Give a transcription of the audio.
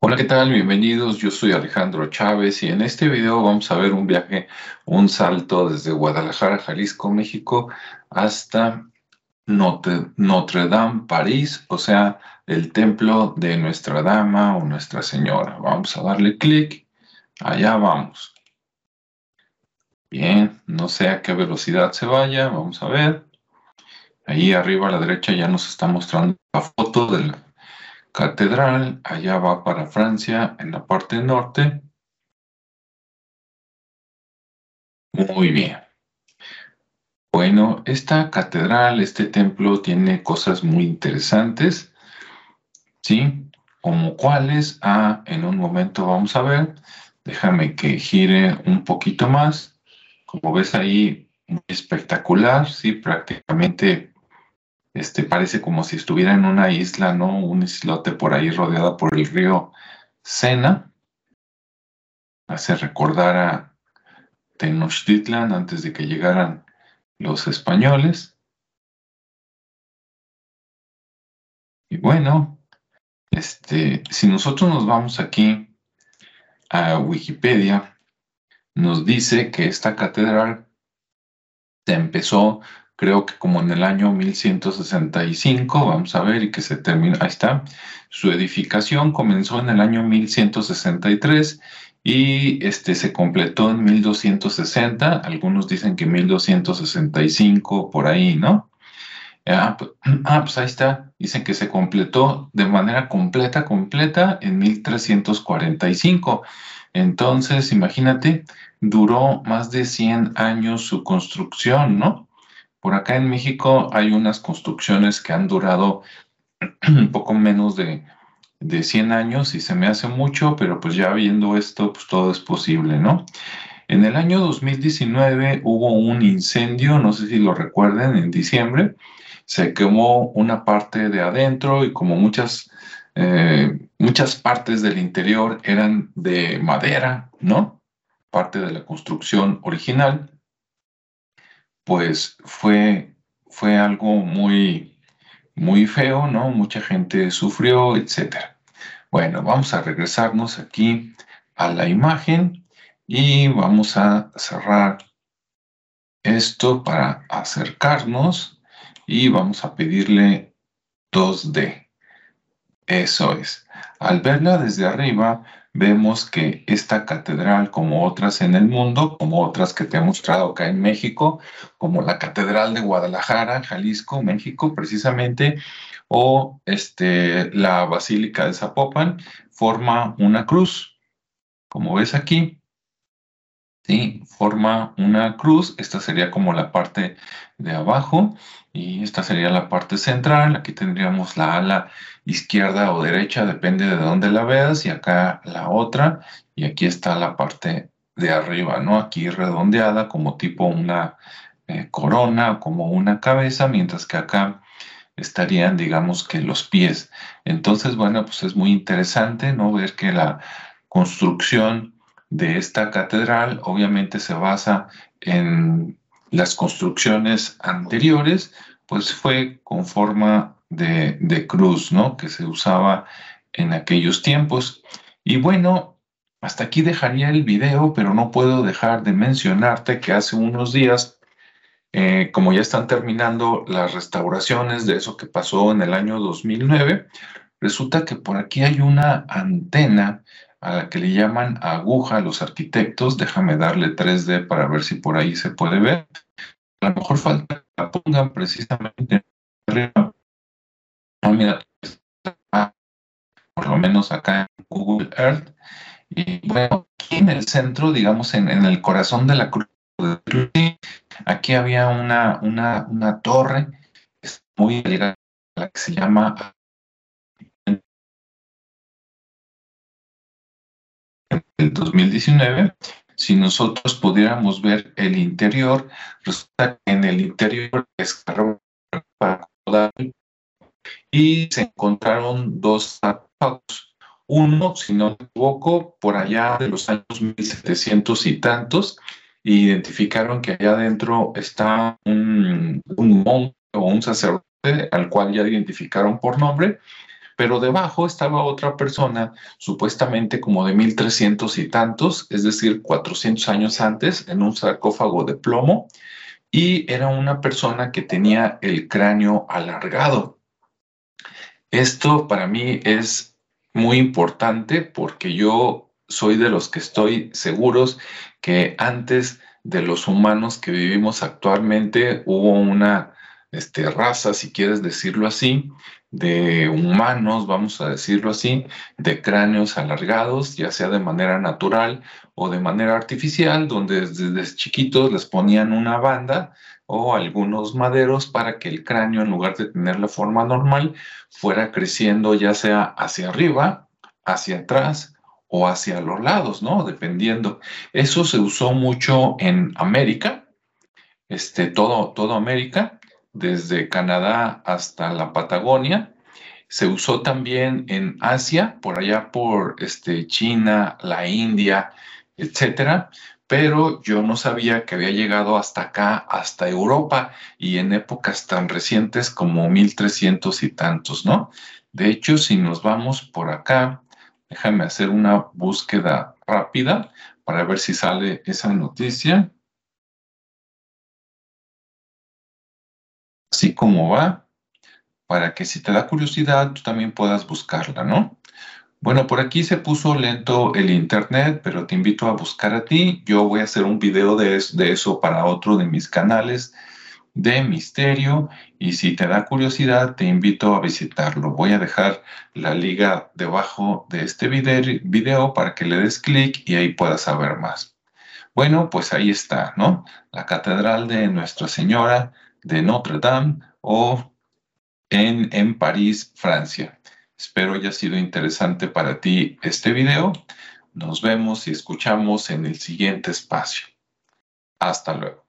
Hola, ¿qué tal? Bienvenidos. Yo soy Alejandro Chávez y en este video vamos a ver un viaje, un salto desde Guadalajara, Jalisco, México, hasta Notre, Dame, París, o sea, el templo de Nuestra Dama o Nuestra Señora. Vamos a darle clic. Allá vamos. Bien, no sé a qué velocidad se vaya. Vamos a ver. Ahí arriba a la derecha ya nos está mostrando la foto del catedral, allá va para Francia, en la parte norte. Muy bien. Bueno, esta catedral, este templo tiene cosas muy interesantes, ¿sí? Como cuáles, ah, en un momento vamos a ver. Déjame que gire un poquito más. Como ves ahí, muy espectacular, ¿sí? Prácticamente este, parece como si estuviera en una isla, ¿no? Un islote por ahí rodeada por el río Sena. Hace recordar a Tenochtitlan antes de que llegaran los españoles. Y bueno, este, si nosotros nos vamos aquí a Wikipedia, nos dice que esta catedral se empezó creo que como en el año 1165, vamos a ver, y que se termina, ahí está, su edificación comenzó en el año 1163 y este, se completó en 1260, algunos dicen que 1265, por ahí, ¿no? Ah pues, ah, pues ahí está, dicen que se completó de manera completa, completa en 1345. Entonces, imagínate, duró más de 100 años su construcción, ¿no? Por acá en México hay unas construcciones que han durado un poco menos de, 100 años y se me hace mucho, pero pues ya viendo esto, pues todo es posible, ¿no? En el año 2019 hubo un incendio, no sé si lo recuerden, en diciembre, se quemó una parte de adentro y como muchas, eh, muchas partes del interior eran de madera, ¿no? Parte de la construcción original pues fue, fue algo muy, muy feo, ¿no? Mucha gente sufrió, etc. Bueno, vamos a regresarnos aquí a la imagen y vamos a cerrar esto para acercarnos y vamos a pedirle 2D. Eso es. Al verla desde arriba, vemos que esta catedral, como otras en el mundo, como otras que te he mostrado acá en México, como la Catedral de Guadalajara, Jalisco, México, precisamente, o este, la Basílica de Zapopan, forma una cruz. Como ves aquí, ¿sí? forma una cruz. Esta sería como la parte de abajo y esta sería la parte central. Aquí tendríamos la ala izquierda o derecha, depende de dónde la veas, y acá la otra, y aquí está la parte de arriba, ¿no? Aquí redondeada como tipo una eh, corona, como una cabeza, mientras que acá estarían, digamos que los pies. Entonces, bueno, pues es muy interesante, ¿no? Ver que la construcción de esta catedral obviamente se basa en las construcciones anteriores, pues fue con forma de, cruz, ¿no? Que se usaba en aquellos tiempos. Y bueno, hasta aquí dejaría el video, pero no puedo dejar de mencionarte que hace unos días, eh, como ya están terminando las restauraciones de eso que pasó en el año 2009, resulta que por aquí hay una antena a la que le llaman aguja a los arquitectos. Déjame darle 3D para ver si por ahí se puede ver. A lo mejor falta que la pongan precisamente arriba. Ah, mira, por lo menos acá en Google Earth. Y bueno, aquí en el centro, digamos, en, el corazón de la cruz, aquí había una, una, una torre muy elegante, la que se llama el 2019, si nosotros pudiéramos ver el interior, resulta que en el interior escarbaron y se encontraron dos sarcófagos. Uno, si no me equivoco, por allá de los años 1700 y tantos, identificaron que allá adentro está un, un monje o un sacerdote al cual ya identificaron por nombre, pero debajo estaba otra persona, supuestamente como de 1300 y tantos, es decir, 400 años antes, en un sarcófago de plomo, y era una persona que tenía el cráneo alargado. Esto para mí es muy importante porque yo soy de los que estoy seguros que antes de los humanos que vivimos actualmente hubo una este, raza, si quieres decirlo así, de humanos, vamos a decirlo así, de cráneos alargados, ya sea de manera natural o de manera artificial, donde desde chiquitos les ponían una banda o algunos maderos para que el cráneo, en lugar de tener la forma normal, fuera creciendo ya sea hacia arriba, hacia atrás o hacia los lados, ¿no? Dependiendo. Eso se usó mucho en América, este, todo, todo América, desde Canadá hasta la Patagonia. Se usó también en Asia, por allá por este, China, la India, etcétera, pero yo no sabía que había llegado hasta acá, hasta Europa, y en épocas tan recientes como 1300 y tantos, ¿no? De hecho, si nos vamos por acá, déjame hacer una búsqueda rápida para ver si sale esa noticia. Así como va, para que si te da curiosidad, tú también puedas buscarla, ¿no? Bueno, por aquí se puso lento el internet, pero te invito a buscar a ti. Yo voy a hacer un video de, eso para otro de mis canales de misterio y si te da curiosidad te invito a visitarlo. Voy a dejar la liga debajo de este video para que le des clic y ahí puedas saber más. Bueno, pues ahí está, ¿no? La Catedral de Nuestra Señora de Notre Dame o en, en París, Francia. Espero haya sido interesante para ti este video. Nos vemos y escuchamos en el siguiente espacio. Hasta luego.